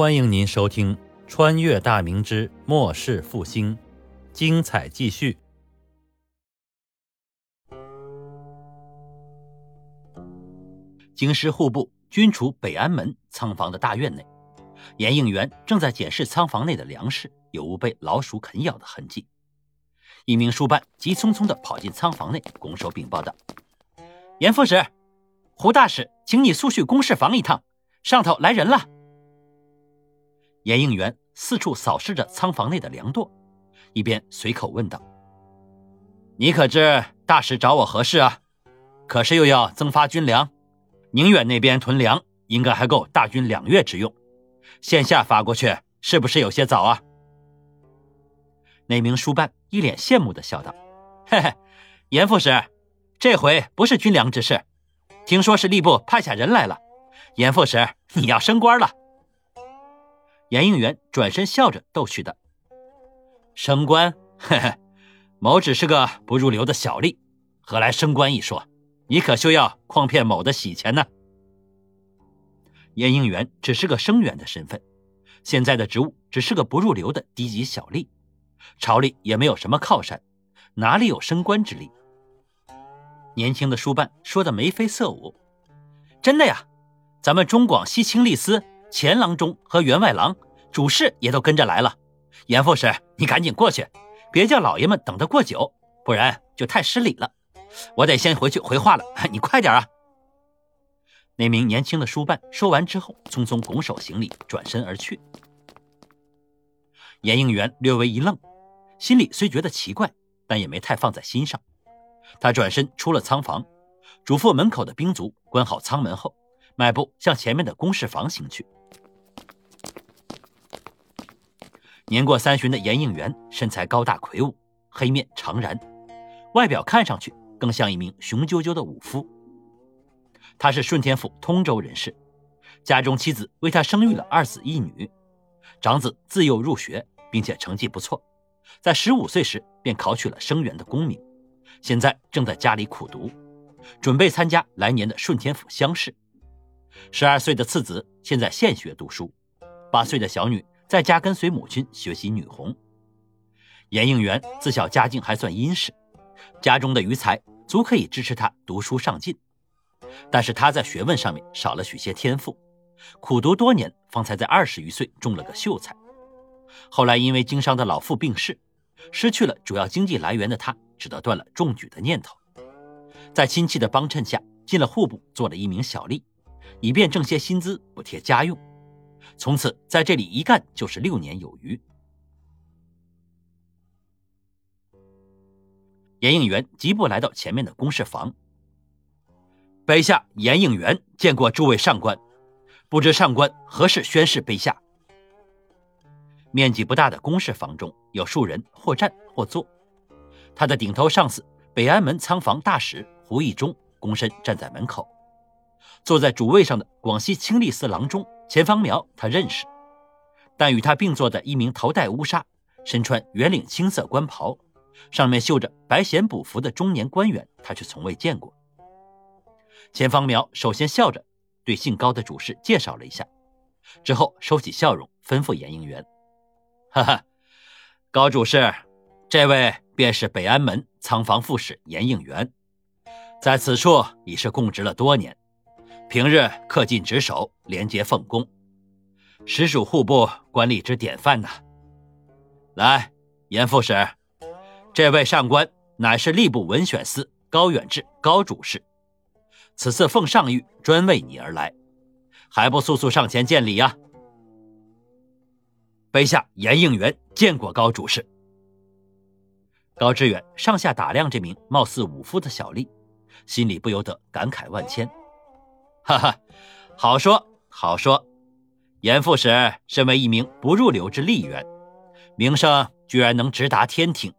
欢迎您收听《穿越大明之末世复兴》，精彩继续。京师户部军厨北安门仓房的大院内，严应元正在检视仓房内的粮食有无被老鼠啃咬的痕迹。一名书办急匆匆的跑进仓房内，拱手禀报道：“严副使，胡大使，请你速去公事房一趟，上头来人了。”严应元四处扫视着仓房内的粮垛，一边随口问道：“你可知大使找我何事啊？可是又要增发军粮？宁远那边囤粮应该还够大军两月之用，线下发过去是不是有些早啊？”那名书办一脸羡慕的笑道：“嘿嘿，严副使，这回不是军粮之事，听说是吏部派下人来了。严副使，你要升官了。”严应元转身笑着逗趣道：“升官，嘿嘿，某只是个不入流的小吏，何来升官一说？你可休要诓骗某的喜钱呢。”严应元只是个生员的身份，现在的职务只是个不入流的低级小吏，朝里也没有什么靠山，哪里有升官之力？年轻的书办说的眉飞色舞：“真的呀，咱们中广西清吏司。”前郎中和员外郎、主事也都跟着来了。严副使，你赶紧过去，别叫老爷们等得过久，不然就太失礼了。我得先回去回话了，你快点啊！那名年轻的书办说完之后，匆匆拱手行礼，转身而去。严应元略微一愣，心里虽觉得奇怪，但也没太放在心上。他转身出了仓房，嘱咐门口的兵卒关好仓门后，迈步向前面的公事房行去。年过三旬的严应元身材高大魁梧，黑面长髯，外表看上去更像一名雄赳赳的武夫。他是顺天府通州人士，家中妻子为他生育了二子一女，长子自幼入学，并且成绩不错，在十五岁时便考取了生员的功名，现在正在家里苦读，准备参加来年的顺天府乡试。十二岁的次子现在现学读书，八岁的小女。在家跟随母亲学习女红。严应元自小家境还算殷实，家中的余财足可以支持他读书上进。但是他在学问上面少了许些天赋，苦读多年，方才在二十余岁中了个秀才。后来因为经商的老父病逝，失去了主要经济来源的他，只得断了中举的念头。在亲戚的帮衬下，进了户部，做了一名小吏，以便挣些薪资补贴家用。从此在这里一干就是六年有余。严应元急步来到前面的公事房。卑下严应元见过诸位上官，不知上官何事宣誓卑下？面积不大的公事房中有数人或站或坐，他的顶头上司北安门仓房大使胡义忠躬身站在门口，坐在主位上的广西清吏司郎中。钱方苗他认识，但与他并坐的一名头戴乌纱、身穿圆领青色官袍、上面绣着白衔补服的中年官员，他却从未见过。钱方苗首先笑着对姓高的主事介绍了一下，之后收起笑容，吩咐严应元：“哈哈，高主事，这位便是北安门仓房副使严应元，在此处已是供职了多年。”平日恪尽职守，廉洁奉公，实属户部官吏之典范呐。来，严副使，这位上官乃是吏部文选司高远志高主事，此次奉上谕专为你而来，还不速速上前见礼呀？卑下严应元见过高主事。高志远上下打量这名貌似武夫的小吏，心里不由得感慨万千。哈哈，好说好说，严副使身为一名不入流之吏员，名声居然能直达天庭，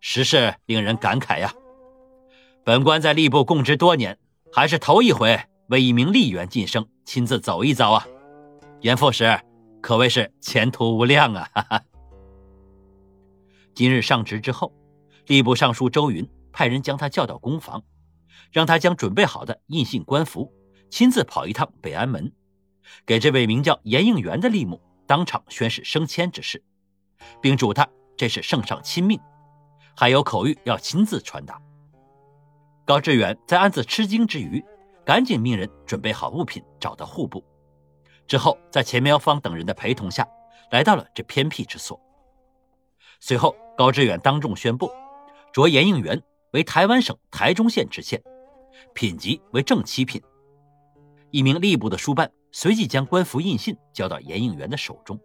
实是令人感慨呀。本官在吏部供职多年，还是头一回为一名吏员晋升，亲自走一遭啊。严副使可谓是前途无量啊！哈哈。今日上职之后，吏部尚书周云派人将他叫到公房，让他将准备好的印信官服。亲自跑一趟北安门，给这位名叫严应元的吏目当场宣誓升迁之事，并嘱他这是圣上亲命，还有口谕要亲自传达。高志远在暗自吃惊之余，赶紧命人准备好物品，找到户部，之后在钱苗芳等人的陪同下，来到了这偏僻之所。随后，高志远当众宣布，擢严应元为台湾省台中县知县，品级为正七品。一名吏部的书办随即将官服印信交到严应元的手中。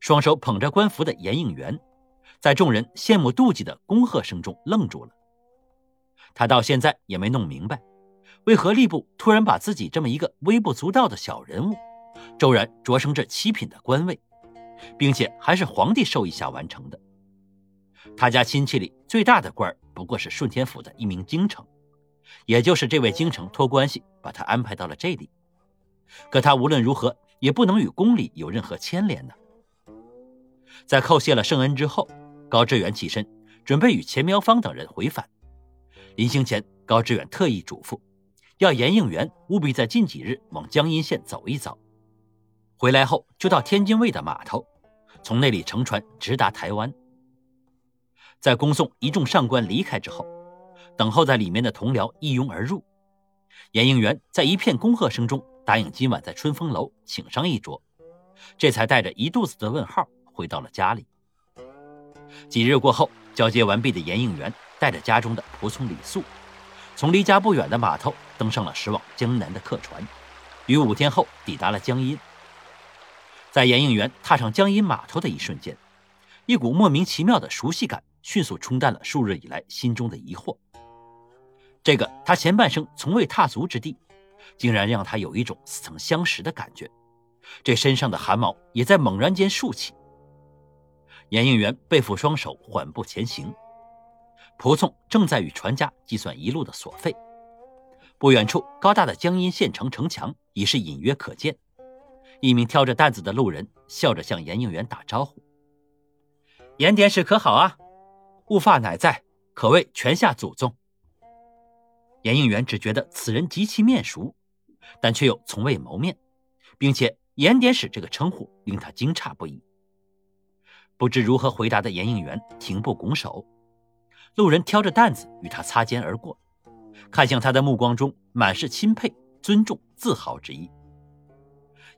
双手捧着官服的严应元，在众人羡慕妒忌的恭贺声中愣住了。他到现在也没弄明白，为何吏部突然把自己这么一个微不足道的小人物，骤然擢升这七品的官位。并且还是皇帝授意下完成的。他家亲戚里最大的官不过是顺天府的一名京城，也就是这位京城托关系把他安排到了这里。可他无论如何也不能与宫里有任何牵连呢。在叩谢了圣恩之后，高志远起身准备与钱苗芳等人回返。临行前，高志远特意嘱咐，要严应元务必在近几日往江阴县走一遭。回来后就到天津卫的码头，从那里乘船直达台湾。在恭送一众上官离开之后，等候在里面的同僚一拥而入。严应元在一片恭贺声中答应今晚在春风楼请上一桌，这才带着一肚子的问号回到了家里。几日过后，交接完毕的严应元带着家中的仆从李素，从离家不远的码头登上了驶往江南的客船，于五天后抵达了江阴。在严应元踏上江阴码头的一瞬间，一股莫名其妙的熟悉感迅速冲淡了数日以来心中的疑惑。这个他前半生从未踏足之地，竟然让他有一种似曾相识的感觉，这身上的汗毛也在猛然间竖起。严应元背负双手缓步前行，仆从正在与船家计算一路的所费。不远处高大的江阴县城城墙已是隐约可见。一名挑着担子的路人笑着向严应元打招呼：“严典史可好啊？悟发乃在，可谓泉下祖宗。”严应元只觉得此人极其面熟，但却又从未谋面，并且严典史这个称呼令他惊诧不已。不知如何回答的严应元停步拱手，路人挑着担子与他擦肩而过，看向他的目光中满是钦佩、尊重、自豪之意。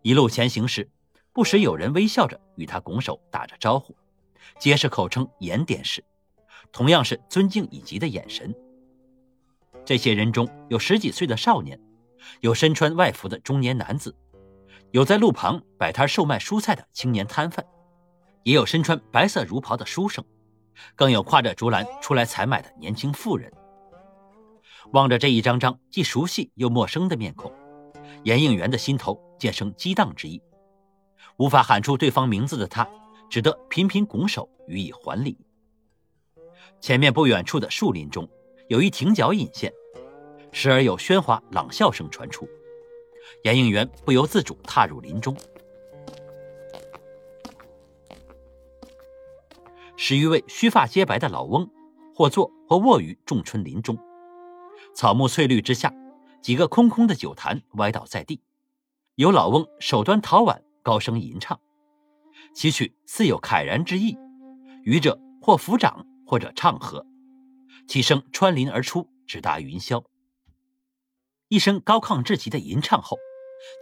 一路前行时，不时有人微笑着与他拱手打着招呼，皆是口称严典史，同样是尊敬以及的眼神。这些人中有十几岁的少年，有身穿外服的中年男子，有在路旁摆摊售卖蔬菜的青年摊贩，也有身穿白色儒袍的书生，更有挎着竹篮出来采买的年轻妇人。望着这一张张既熟悉又陌生的面孔。严应元的心头渐生激荡之意，无法喊出对方名字的他，只得频频拱手予以还礼。前面不远处的树林中，有一亭角隐现，时而有喧哗朗笑声传出。严应元不由自主踏入林中，十余位须发皆白的老翁，或坐或卧于仲春林中，草木翠绿之下。几个空空的酒坛歪倒在地，有老翁手端陶碗高声吟唱，其曲似有慨然之意。愚者或抚掌，或者唱和，其声穿林而出，直达云霄。一声高亢至极的吟唱后，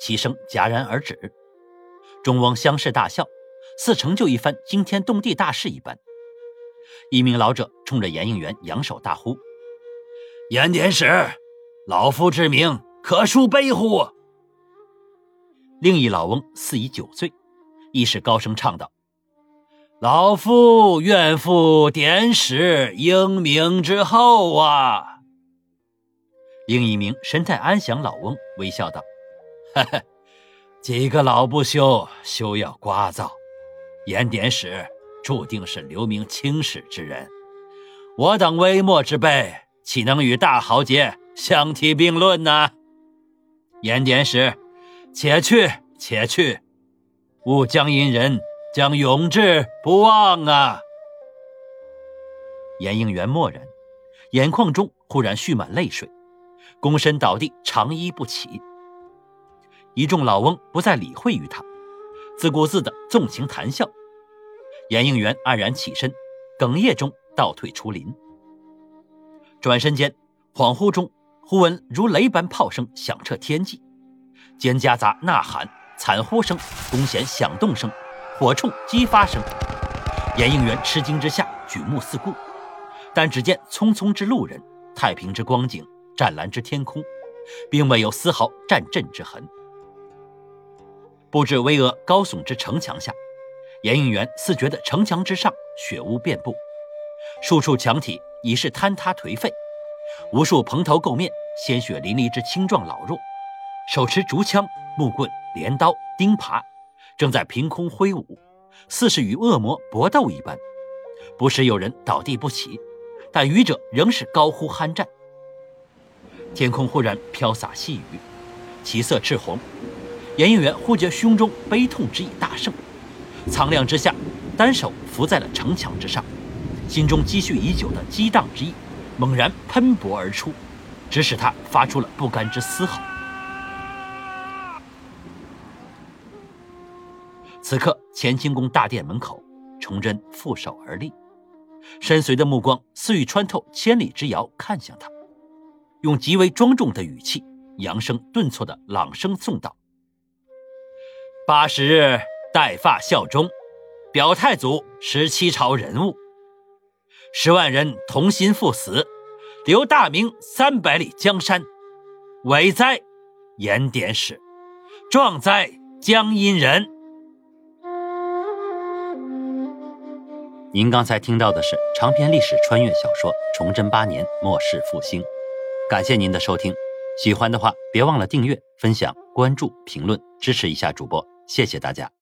其声戛然而止。众翁相视大笑，似成就一番惊天动地大事一般。一名老者冲着严应元扬手大呼：“严典史！”老夫之名可恕悲乎？另一老翁似已酒醉，亦是高声唱道：“老夫愿负典史英名之后啊！”另一名神态安详老翁微笑道：“哈哈，几个老不休，休要聒噪。严典史注定是留名青史之人，我等微末之辈，岂能与大豪杰？”相提并论呐，严典史，且去且去，吾江阴人将永志不忘啊！严应元默然，眼眶中忽然蓄满泪水，躬身倒地，长揖不起。一众老翁不再理会于他，自顾自的纵情谈笑。严应元黯然起身，哽咽中倒退出林。转身间，恍惚中忽闻如雷般炮声响彻天际，间夹杂呐喊、惨呼声、弓弦响动声、火铳激发声。严应元吃惊之下，举目四顾，但只见匆匆之路人，太平之光景，湛蓝之天空，并未有丝毫战阵之痕。布置巍峨高耸之城墙下，严应元似觉得城墙之上血污遍布，数处墙体已是坍塌颓废，无数蓬头垢面、鲜血淋漓之青壮老弱，手持竹枪、木棍、镰刀、钉耙，正在凭空挥舞。似是与恶魔搏斗一般，不时有人倒地不起，但余者仍是高呼酣战。天空忽然飘洒细雨，其色赤红。严应元忽觉胸中悲痛之意大盛，苍凉之下，单手扶在了城墙之上，心中积蓄已久的激荡之意猛然喷薄而出，只使他发出了不甘之嘶吼。此刻，乾清宫大殿门口，崇祯负手而立，深邃的目光似欲穿透千里之遥看向他，用极为庄重的语气，扬声顿挫的朗声诵道：“八十日带发效忠，表太祖十七朝人物，十万人同心赴死，留大明三百里江山。伟哉，严典史！壮哉，江阴人！”您刚才听到的是长篇历史穿越小说《崇祯八年末世复兴》，感谢您的收听，喜欢的话别忘了订阅、分享、关注、评论，支持一下主播，谢谢大家。